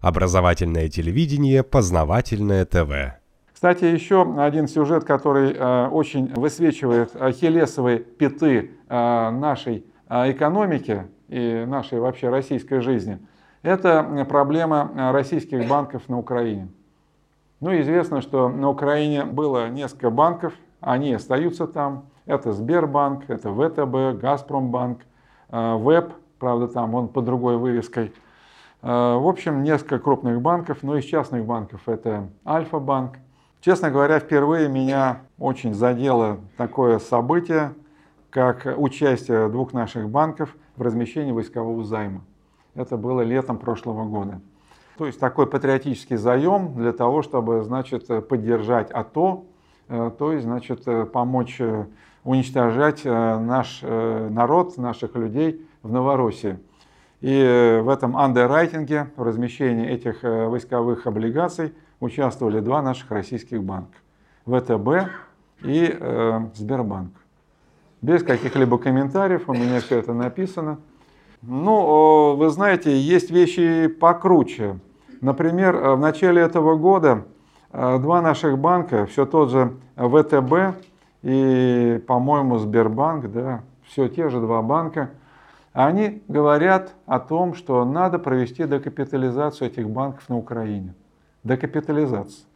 Образовательное телевидение, познавательное ТВ. Кстати, еще один сюжет, который э, очень высвечивает ахиллесовые пяты э, нашей э, экономики и нашей вообще российской жизни, это проблема российских банков на Украине. Ну, известно, что на Украине было несколько банков, они остаются там. Это Сбербанк, это ВТБ, Газпромбанк, ВЭБ, правда, там он под другой вывеской. В общем, несколько крупных банков, но из частных банков это Альфа-банк, Честно говоря, впервые меня очень задело такое событие, как участие двух наших банков в размещении войскового займа. Это было летом прошлого года. То есть такой патриотический заем для того, чтобы, значит, поддержать АТО, э, то есть, значит, помочь э, уничтожать э, наш народ, наших людей в Новороссии. И в этом андеррайтинге, в размещении этих войсковых облигаций – участвовали два наших российских банка. ВТБ и э, Сбербанк. Без каких-либо комментариев, у меня все это написано. Ну, вы знаете, есть вещи покруче. Например, э, в начале этого года э, два наших банка, все тот же ВТБ и, по-моему, Сбербанк, да, все те же два банка, они говорят о том, что надо провести декапитализацию этих банков на Украине декапитализация.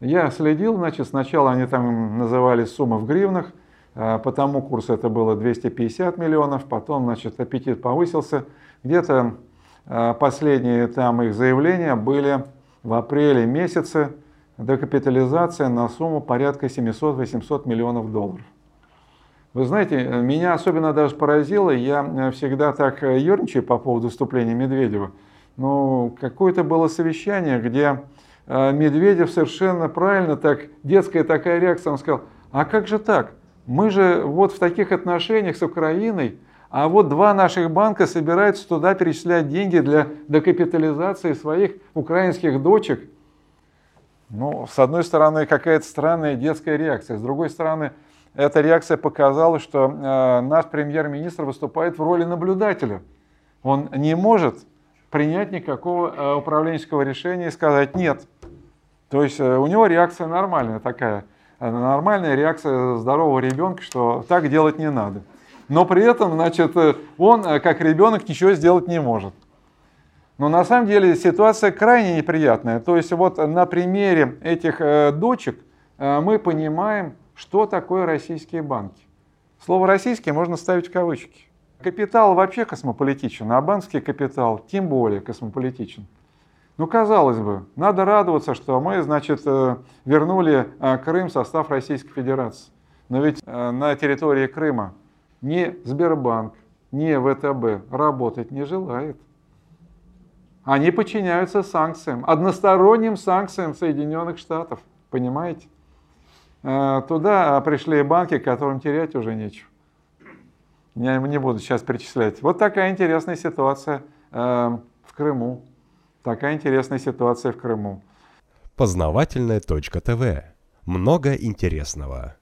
Я следил, значит, сначала они там называли суммы в гривнах, а по тому курсу это было 250 миллионов, потом, значит, аппетит повысился. Где-то а, последние там их заявления были в апреле месяце декапитализация на сумму порядка 700-800 миллионов долларов. Вы знаете, меня особенно даже поразило, я всегда так ерничаю по поводу выступления Медведева, ну, какое-то было совещание, где э, Медведев совершенно правильно, так, детская такая реакция, он сказал, а как же так? Мы же вот в таких отношениях с Украиной, а вот два наших банка собираются туда перечислять деньги для докапитализации своих украинских дочек. Ну, с одной стороны, какая-то странная детская реакция, с другой стороны, эта реакция показала, что э, наш премьер-министр выступает в роли наблюдателя. Он не может принять никакого э, управленческого решения и сказать нет. То есть э, у него реакция нормальная такая, нормальная реакция здорового ребенка, что так делать не надо. Но при этом, значит, он, как ребенок, ничего сделать не может. Но на самом деле ситуация крайне неприятная. То есть вот на примере этих дочек мы понимаем, что такое российские банки. Слово «российские» можно ставить в кавычки. Капитал вообще космополитичен, а банковский капитал тем более космополитичен. Ну, казалось бы, надо радоваться, что мы, значит, э, вернули э, Крым в состав Российской Федерации. Но ведь э, на территории Крыма ни Сбербанк, ни ВТБ работать не желает. Они подчиняются санкциям, односторонним санкциям Соединенных Штатов. Понимаете? Туда пришли банки, которым терять уже нечего. Я не буду сейчас перечислять. Вот такая интересная ситуация э, в Крыму. Такая интересная ситуация в Крыму. Познавательная точка ТВ. Много интересного.